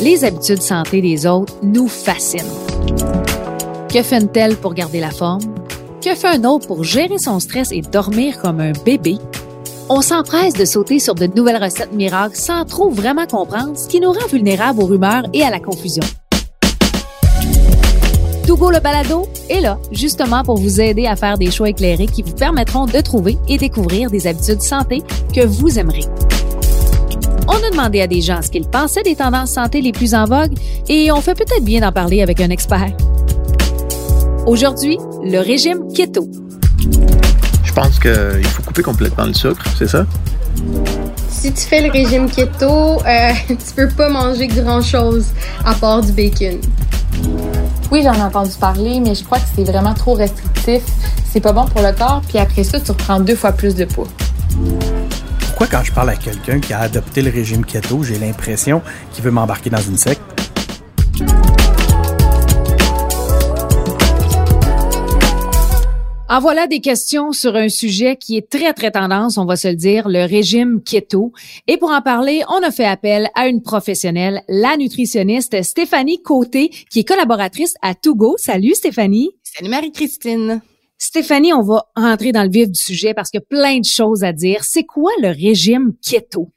Les habitudes santé des autres nous fascinent. Que fait une telle pour garder la forme? Que fait un autre pour gérer son stress et dormir comme un bébé? On s'empresse de sauter sur de nouvelles recettes miracles sans trop vraiment comprendre ce qui nous rend vulnérables aux rumeurs et à la confusion. Togo le balado est là, justement pour vous aider à faire des choix éclairés qui vous permettront de trouver et découvrir des habitudes santé que vous aimerez. On a demandé à des gens ce qu'ils pensaient des tendances santé les plus en vogue et on fait peut-être bien d'en parler avec un expert. Aujourd'hui, le régime keto. Je pense qu'il faut couper complètement le sucre, c'est ça? Si tu fais le régime keto, euh, tu peux pas manger grand-chose à part du bacon. Oui, j'en ai entendu parler, mais je crois que c'est vraiment trop restrictif. C'est pas bon pour le corps, puis après ça, tu reprends deux fois plus de poids. Pourquoi quand je parle à quelqu'un qui a adopté le régime keto, j'ai l'impression qu'il veut m'embarquer dans une secte? En voilà des questions sur un sujet qui est très, très tendance, on va se le dire, le régime keto. Et pour en parler, on a fait appel à une professionnelle, la nutritionniste Stéphanie Côté, qui est collaboratrice à Togo. Salut Stéphanie. Salut Marie-Christine. Stéphanie, on va rentrer dans le vif du sujet parce qu'il y a plein de choses à dire. C'est quoi le régime keto?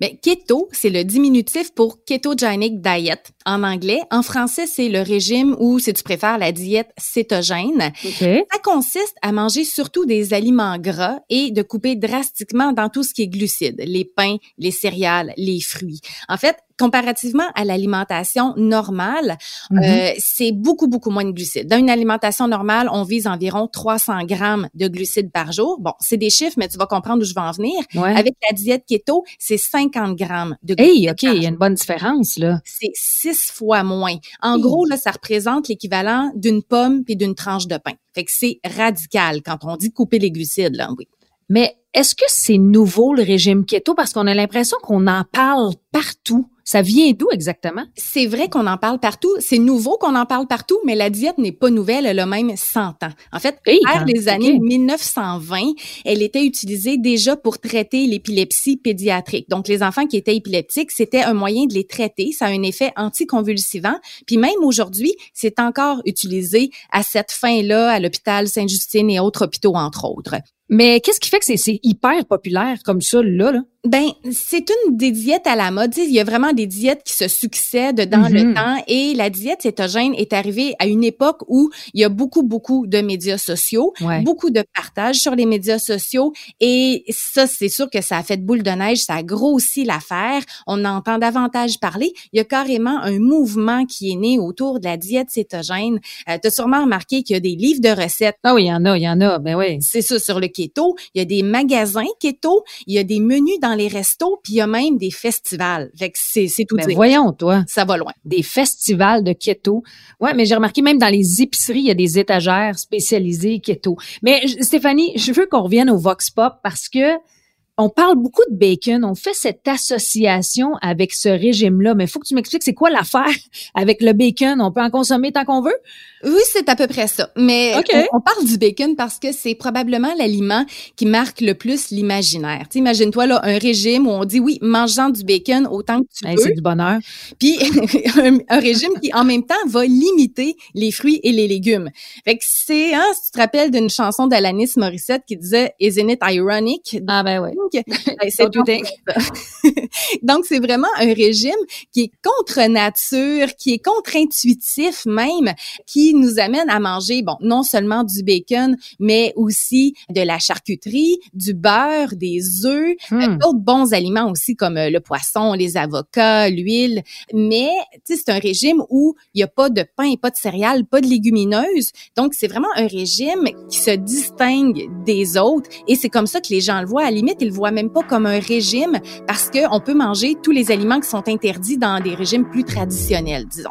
Mais keto, c'est le diminutif pour ketogenic diet en anglais. En français, c'est le régime ou, si tu préfères, la diète cétogène. Ça consiste à manger surtout des aliments gras et de couper drastiquement dans tout ce qui est glucides, les pains, les céréales, les fruits. En fait, comparativement à l'alimentation normale, mm-hmm. euh, c'est beaucoup, beaucoup moins de glucides. Dans une alimentation normale, on vise environ 300 grammes de glucides par jour. Bon, c'est des chiffres, mais tu vas comprendre où je vais en venir. Avec la diète keto, c'est 50 grammes de glucides. Hey, OK, il y a une bonne différence, là. C'est six fois moins. En gros, là, ça représente l'équivalent d'une pomme puis d'une tranche de pain. Fait que c'est radical quand on dit couper les glucides, là, oui. Mais est-ce que c'est nouveau le régime keto? Parce qu'on a l'impression qu'on en parle partout? Ça vient d'où exactement? C'est vrai qu'on en parle partout. C'est nouveau qu'on en parle partout, mais la diète n'est pas nouvelle. Elle a même 100 ans. En fait, vers les années 1920, elle était utilisée déjà pour traiter l'épilepsie pédiatrique. Donc, les enfants qui étaient épileptiques, c'était un moyen de les traiter. Ça a un effet anticonvulsivant. Puis même aujourd'hui, c'est encore utilisé à cette fin-là à l'hôpital Sainte-Justine et autres hôpitaux, entre autres. Mais qu'est-ce qui fait que c'est hyper populaire comme ça, là? là? Ben, c'est une des diètes à la mode. Il y a vraiment des diètes qui se succèdent dans le mm-hmm. temps et la diète cétogène est arrivée à une époque où il y a beaucoup, beaucoup de médias sociaux, beaucoup de partage sur les médias sociaux et ça, c'est sûr que ça a fait boule de neige, ça a grossi l'affaire. On entend davantage parler. Il y a carrément un mouvement qui est né autour de la diète cétogène. Euh, tu as sûrement remarqué qu'il y a des livres de recettes. Ah oui, il y en a, il y en a, ben oui. C'est ça, sur le keto. Il y a des magasins keto, il y a des menus dans les restos, puis il y a même des festivals. Fait que c'est, c'est tout mais voyons, toi. Ça va loin. Des festivals de keto. Ouais, mais j'ai remarqué même dans les épiceries, il y a des étagères spécialisées keto. Mais Stéphanie, je veux qu'on revienne au Vox Pop parce que on parle beaucoup de bacon, on fait cette association avec ce régime-là, mais il faut que tu m'expliques c'est quoi l'affaire avec le bacon? On peut en consommer tant qu'on veut? Oui, c'est à peu près ça. Mais on, parle du bacon parce que c'est probablement l'aliment qui marque le plus l'imaginaire. Imagine-toi là un régime où on dit oui, mangeant du bacon autant que tu veux. C'est du bonheur. Puis un, régime qui en même temps va limiter les fruits et les légumes. Fait que c'est, hein, si tu te rappelles d'une chanson d'Alanis Morissette qui disait Isn't it ironic? Ah ben ouais. Donc, c'est vraiment un régime qui est contre nature, qui est contre-intuitif même, qui nous amène à manger, bon, non seulement du bacon, mais aussi de la charcuterie, du beurre, des œufs, euh, hmm. d'autres bons aliments aussi comme euh, le poisson, les avocats, l'huile. Mais, tu sais, c'est un régime où il n'y a pas de pain, pas de céréales, pas de légumineuses. Donc, c'est vraiment un régime qui se distingue des autres et c'est comme ça que les gens le voient. À la limite, ils le voient même pas comme un régime parce qu'on peut manger tous les aliments qui sont interdits dans des régimes plus traditionnels, disons.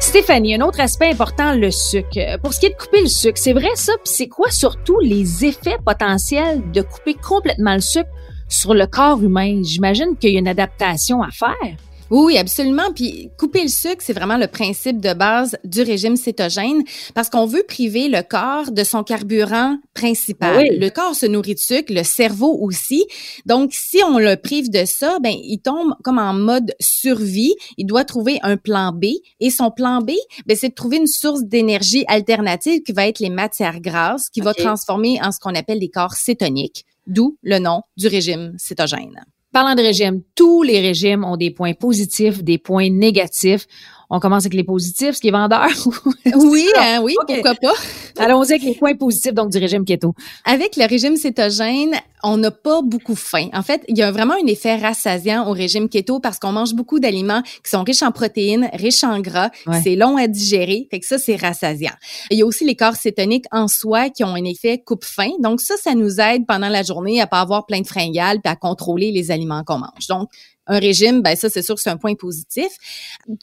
Stéphanie, un autre aspect important, le sucre. Pour ce qui est de couper le sucre, c'est vrai ça, puis c'est quoi surtout les effets potentiels de couper complètement le sucre sur le corps humain? J'imagine qu'il y a une adaptation à faire. Oui, absolument. Puis couper le sucre, c'est vraiment le principe de base du régime cétogène parce qu'on veut priver le corps de son carburant principal. Le corps se nourrit de sucre, le cerveau aussi. Donc, si on le prive de ça, ben il tombe comme en mode survie. Il doit trouver un plan B et son plan B, ben c'est de trouver une source d'énergie alternative qui va être les matières grasses, qui va transformer en ce qu'on appelle des corps cétoniques. D'où le nom du régime cétogène. Parlant de régime, tous les régimes ont des points positifs, des points négatifs. On commence avec les positifs, ce qui est vendeur. oui, hein, oui, pourquoi pas? Allons-y avec les points positifs donc du régime keto. Avec le régime cétogène, on n'a pas beaucoup faim. En fait, il y a vraiment un effet rassasiant au régime keto parce qu'on mange beaucoup d'aliments qui sont riches en protéines, riches en gras. C'est long à digérer, fait que ça c'est rassasiant. Il y a aussi les corps cétoniques en soi qui ont un effet coupe-faim. Donc ça, ça nous aide pendant la journée à pas avoir plein de fringales puis à contrôler les aliments qu'on mange. Donc un régime, ben ça, c'est sûr que c'est un point positif.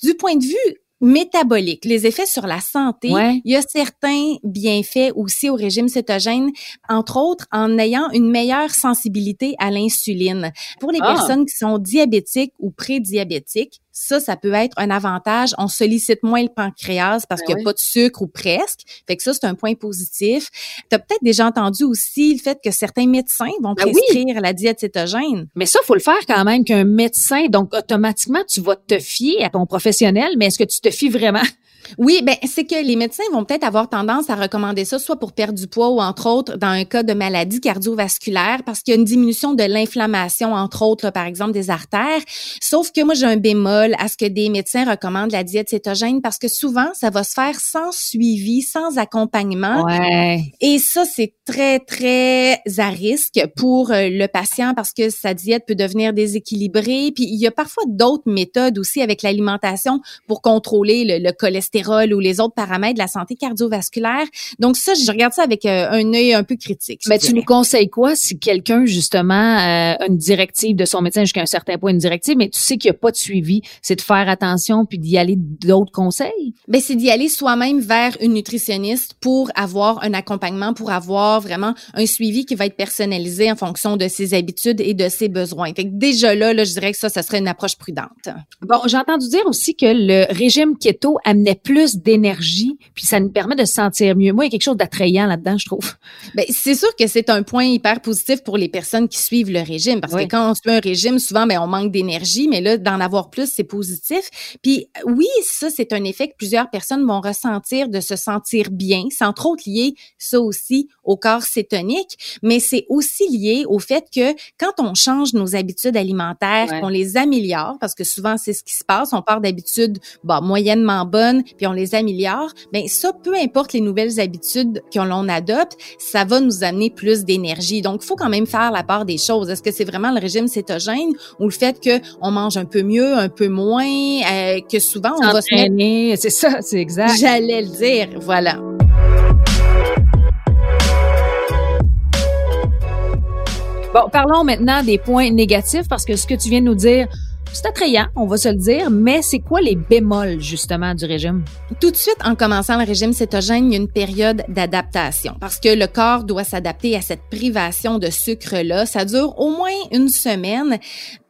Du point de vue métabolique, les effets sur la santé, il y a certains bienfaits aussi au régime cétogène, entre autres en ayant une meilleure sensibilité à l'insuline. Pour les ah. personnes qui sont diabétiques ou prédiabétiques, ça, ça peut être un avantage. On sollicite moins le pancréas parce ben qu'il n'y a pas de sucre ou presque. Fait que ça, c'est un point positif. Tu as peut-être déjà entendu aussi le fait que certains médecins vont ben prescrire la diète cétogène. Mais ça, faut le faire quand même qu'un médecin, donc automatiquement, tu vas te fier à ton professionnel, mais est-ce que tu te fies vraiment? Oui, ben c'est que les médecins vont peut-être avoir tendance à recommander ça soit pour perdre du poids ou entre autres dans un cas de maladie cardiovasculaire parce qu'il y a une diminution de l'inflammation entre autres par exemple des artères. Sauf que moi j'ai un bémol à ce que des médecins recommandent la diète cétogène parce que souvent ça va se faire sans suivi, sans accompagnement. Ouais. Et ça c'est très très à risque pour euh, le patient parce que sa diète peut devenir déséquilibrée. Puis il y a parfois d'autres méthodes aussi avec l'alimentation pour contrôler le, le cholestérol ou les autres paramètres de la santé cardiovasculaire. Donc ça, je regarde ça avec euh, un œil un peu critique. Mais tu nous conseilles quoi si quelqu'un justement euh, a une directive de son médecin jusqu'à un certain point une directive, mais tu sais qu'il n'y a pas de suivi, c'est de faire attention puis d'y aller d'autres conseils? Ben c'est d'y aller soi-même vers une nutritionniste pour avoir un accompagnement, pour avoir vraiment un suivi qui va être personnalisé en fonction de ses habitudes et de ses besoins. Fait que déjà là, là, je dirais que ça, ça serait une approche prudente. Bon, j'ai entendu dire aussi que le régime keto amenait plus d'énergie, puis ça nous permet de se sentir mieux. Moi, il y a quelque chose d'attrayant là-dedans, je trouve. Ben, c'est sûr que c'est un point hyper positif pour les personnes qui suivent le régime, parce que quand on suit un régime, souvent, ben, on manque d'énergie, mais là, d'en avoir plus, c'est positif. Puis oui, ça, c'est un effet que plusieurs personnes vont ressentir de se sentir bien. C'est entre autres lié, ça aussi, au corps cétonique, mais c'est aussi lié au fait que quand on change nos habitudes alimentaires, qu'on les améliore, parce que souvent, c'est ce qui se passe, on part d'habitudes bah, moyennement bonnes, puis on les améliore, ben ça, peu importe les nouvelles habitudes que l'on adopte, ça va nous amener plus d'énergie. Donc, il faut quand même faire la part des choses. Est-ce que c'est vraiment le régime cétogène ou le fait que on mange un peu mieux, un peu moins, euh, que souvent on va se mettre... C'est ça, c'est exact. J'allais le dire, voilà. Bon, parlons maintenant des points négatifs parce que ce que tu viens de nous dire, c'est attrayant, on va se le dire, mais c'est quoi les bémols justement du régime? Tout de suite, en commençant le régime cétogène, il y a une période d'adaptation parce que le corps doit s'adapter à cette privation de sucre-là. Ça dure au moins une semaine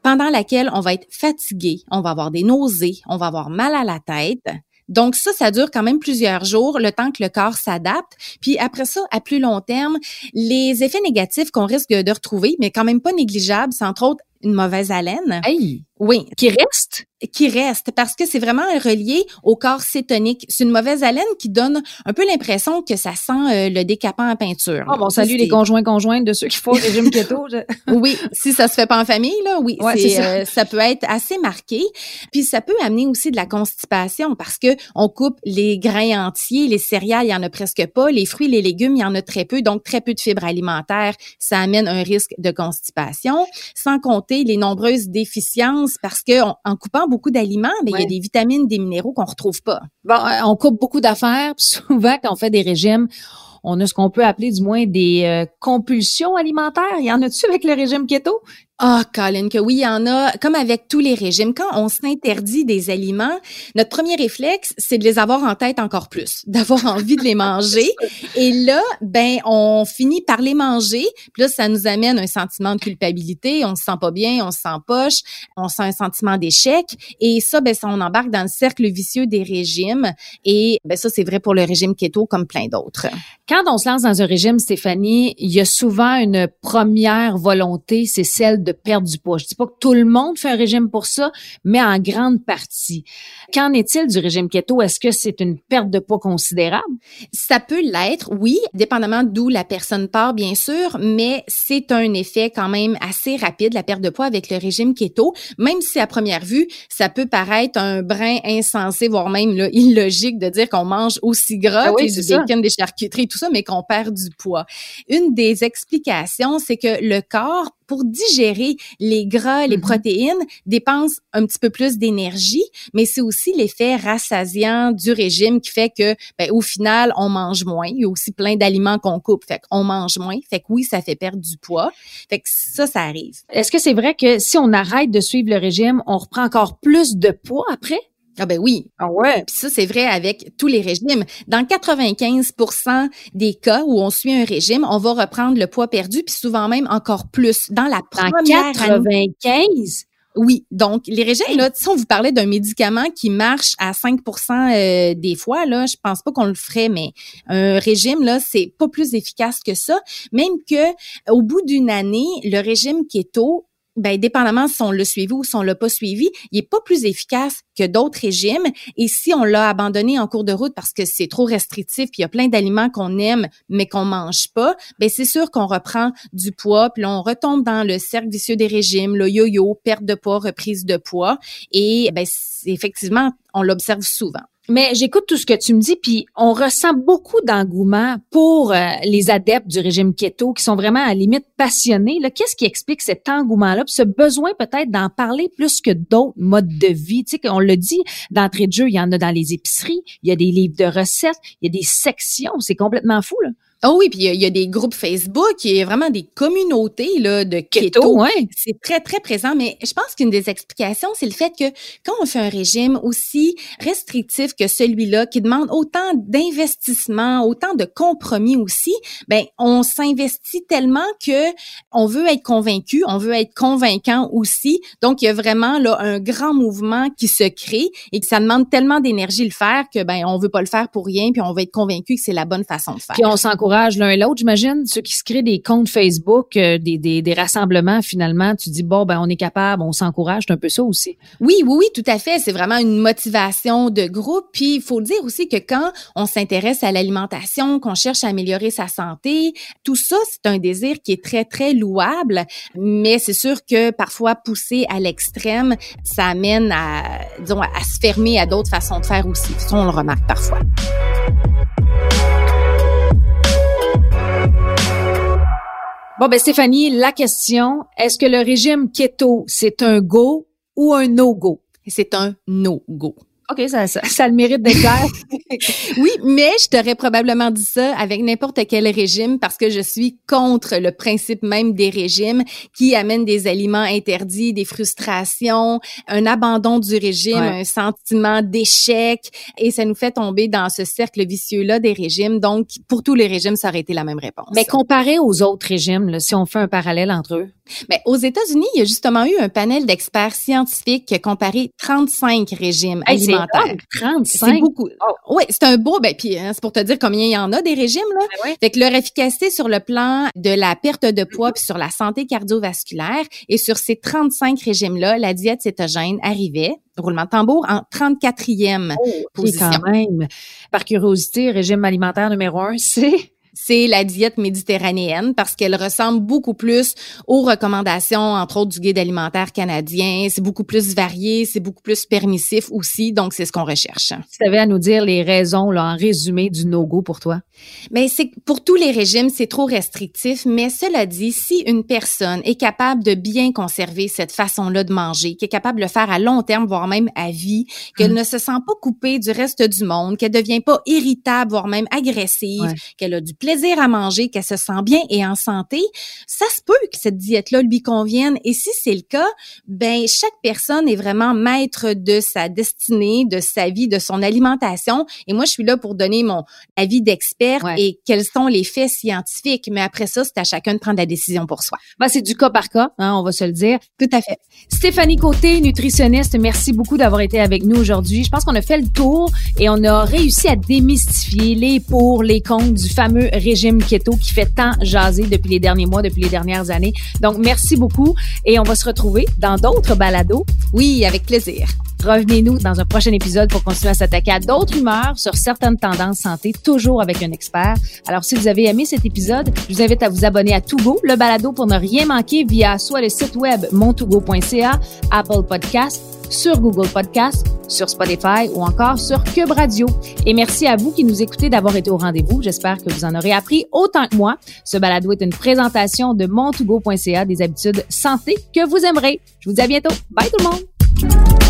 pendant laquelle on va être fatigué, on va avoir des nausées, on va avoir mal à la tête. Donc ça, ça dure quand même plusieurs jours, le temps que le corps s'adapte. Puis après ça, à plus long terme, les effets négatifs qu'on risque de retrouver, mais quand même pas négligeables, c'est entre autres une mauvaise haleine. Hey. Oui. Qui reste? Qui reste parce que c'est vraiment relié au corps cétonique. C'est une mauvaise haleine qui donne un peu l'impression que ça sent euh, le décapant en peinture. Oh, bon, salut les conjoints conjointes de ceux qui font le régime keto. oui, si ça se fait pas en famille là, oui, ça. Euh, ça. peut être assez marqué. Puis ça peut amener aussi de la constipation parce que on coupe les grains entiers, les céréales, il y en a presque pas, les fruits, les légumes, il y en a très peu, donc très peu de fibres alimentaires, ça amène un risque de constipation, sans compter les nombreuses déficiences parce que en coupant beaucoup d'aliments, ben, il y a des vitamines, des minéraux qu'on retrouve pas. Bon, euh, on coupe beaucoup d'affaires, souvent quand on fait des régimes, on a ce qu'on peut appeler du moins des euh, compulsions alimentaires. Il y en a-tu avec le régime keto? Ah, Colin, que oui, il y en a, comme avec tous les régimes, quand on s'interdit des aliments, notre premier réflexe, c'est de les avoir en tête encore plus, d'avoir envie de les manger. Et là, ben, on finit par les manger. Puis là, ça nous amène un sentiment de culpabilité. On se sent pas bien, on se sent poche, on sent un sentiment d'échec. Et ça, ben, ça, on embarque dans le cercle vicieux des régimes. Et ben, ça, c'est vrai pour le régime keto comme plein d'autres. Quand on se lance dans un régime, Stéphanie, il y a souvent une première volonté, c'est celle perdre du poids. Je dis pas que tout le monde fait un régime pour ça, mais en grande partie. Qu'en est-il du régime keto? Est-ce que c'est une perte de poids considérable? Ça peut l'être, oui, dépendamment d'où la personne part, bien sûr, mais c'est un effet quand même assez rapide, la perte de poids avec le régime keto, même si à première vue, ça peut paraître un brin insensé, voire même là, illogique de dire qu'on mange aussi gras Ah oui, du ça. bacon, des charcuteries, tout ça, mais qu'on perd du poids. Une des explications, c'est que le corps, pour digérer les gras, les Mhm. protéines, dépense un petit peu plus d'énergie, mais c'est aussi l'effet rassasiant du régime qui fait que, ben, au final, on mange moins. Il y a aussi plein d'aliments qu'on coupe, fait qu'on mange moins. Fait que oui, ça fait perdre du poids. Fait que ça, ça arrive. Est-ce que c'est vrai que si on arrête de suivre le régime, on reprend encore plus de poids après? Ah ben oui, Ah ouais. Puis ça, c'est vrai avec tous les régimes. Dans 95% des cas où on suit un régime, on va reprendre le poids perdu, puis souvent même encore plus. Dans la Dans première année. 95? Oui, donc les régimes, là, si on vous parlait d'un médicament qui marche à 5% euh, des fois, là, je pense pas qu'on le ferait, mais un régime, là, c'est pas plus efficace que ça. Même que au bout d'une année, le régime keto, ben, dépendamment si on l'a suivi ou si on l'a pas suivi, il est pas plus efficace que d'autres régimes. Et si on l'a abandonné en cours de route parce que c'est trop restrictif, puis il y a plein d'aliments qu'on aime mais qu'on mange pas, ben c'est sûr qu'on reprend du poids, puis on retombe dans le cercle vicieux des régimes, le yo-yo, perte de poids, reprise de poids. Et ben effectivement, on l'observe souvent. Mais j'écoute tout ce que tu me dis, puis on ressent beaucoup d'engouement pour euh, les adeptes du régime keto qui sont vraiment à la limite passionnés. Qu'est-ce qui explique cet engouement-là, ce besoin peut-être d'en parler plus que d'autres modes de vie? Tu sais, on le dit, d'entrée de jeu, il y en a dans les épiceries, il y a des livres de recettes, il y a des sections, c'est complètement fou. Là. Oh oui, puis il y a- il y, a des groupes Facebook, il y a vraiment des communautés là, de keto. ouais. C'est très, très présent, mais je pense qu'une des explications, c'est le fait que quand on fait un régime aussi restrictif que celui-là, qui demande autant d'investissement, autant de compromis aussi, ben on s'investit tellement que on veut être convaincu, on veut être convaincant aussi. Donc, il y a vraiment là un grand mouvement qui se crée et que ça demande tellement d'énergie le faire que ben on veut pas le faire pour rien, puis on va être convaincu que c'est la bonne façon de faire. Puis on l'un et l'autre, j'imagine. Ceux qui se créent des comptes Facebook, euh, des, des, des rassemblements, finalement, tu dis, bon, ben on est capable, on s'encourage, c'est un peu ça aussi. Oui, oui, oui, tout à fait. C'est vraiment une motivation de groupe. Puis il faut dire aussi que quand on s'intéresse à l'alimentation, qu'on cherche à améliorer sa santé, tout ça, c'est un désir qui est très, très louable. Mais c'est sûr que parfois, poussé à l'extrême, ça amène à, disons, à se fermer à d'autres façons de faire aussi. Ça, on le remarque parfois. Bon, ben Stéphanie, la question, est-ce que le régime keto, c'est un go ou un no-go? C'est un no-go. OK, ça, ça, ça a le mérite d'être clair. Oui, mais je t'aurais probablement dit ça avec n'importe quel régime parce que je suis contre le principe même des régimes qui amènent des aliments interdits, des frustrations, un abandon du régime, Ouais. un sentiment d'échec et ça nous fait tomber dans ce cercle vicieux-là des régimes. Donc, pour tous les régimes, ça aurait été la même réponse. Mais comparé aux autres régimes, là, si on fait un parallèle entre eux? Mais aux États-Unis, il y a justement eu un panel d'experts scientifiques qui a comparé 35 régimes Hey, alimentaires. énorme, 35. C'est beaucoup. Oui, c'est un beau. Ben, puis hein, c'est pour te dire combien il y en a des régimes là. Ben. Fait que leur efficacité sur le plan de la perte de poids puis sur la santé cardiovasculaire et sur ces 35 régimes là, la diète cétogène arrivait roulement de tambour en 34e OK, position. quand même. Par curiosité, régime alimentaire numéro un, c'est... c'est la diète méditerranéenne parce qu'elle ressemble beaucoup plus aux recommandations, entre autres du guide alimentaire canadien. C'est beaucoup plus varié, c'est beaucoup plus permissif aussi, donc c'est ce qu'on recherche. Tu avais à nous dire les raisons, là, en résumé, du no-go pour toi. Mais c'est pour tous les régimes, c'est trop restrictif. Mais cela dit, si une personne est capable de bien conserver cette façon-là de manger, qui est capable de le faire à long terme, voire même à vie, qu'elle Mm. ne se sent pas coupée du reste du monde, qu'elle devient pas irritable, voire même agressive, Ouais. qu'elle a du plaisir à manger, qu'elle se sent bien et en santé, ça se peut que cette diète-là lui convienne. Et si c'est le cas, ben chaque personne est vraiment maître de sa destinée, de sa vie, de son alimentation. Et moi, je suis là pour donner mon avis d'expert et quels sont les faits scientifiques. Mais après ça, c'est à chacun de prendre la décision pour soi. Ben, c'est du cas par cas, hein, on va se le dire. Tout à fait. Stéphanie Côté, nutritionniste, merci beaucoup d'avoir été avec nous aujourd'hui. Je pense qu'on a fait le tour et on a réussi à démystifier les pour, les contre du fameux régime keto qui fait tant jaser depuis les derniers mois, depuis les dernières années. Donc, merci beaucoup et on va se retrouver dans d'autres balados. Oui, avec plaisir. Revenez-nous dans un prochain épisode pour continuer à s'attaquer à d'autres humeurs sur certaines tendances santé, toujours avec un expert. Alors, si vous avez aimé cet épisode, je vous invite à vous abonner à Togo, le balado pour ne rien manquer via soit le site web montougo.ca, Apple Podcast, sur Google Podcast, sur Spotify ou encore sur Cube Radio. Et merci à vous qui nous écoutez d'avoir été au rendez-vous. J'espère que vous en aurez appris autant que moi. Ce balado est une présentation de montougo.ca des habitudes santé que vous aimerez. Je vous dis à bientôt. Bye tout le monde!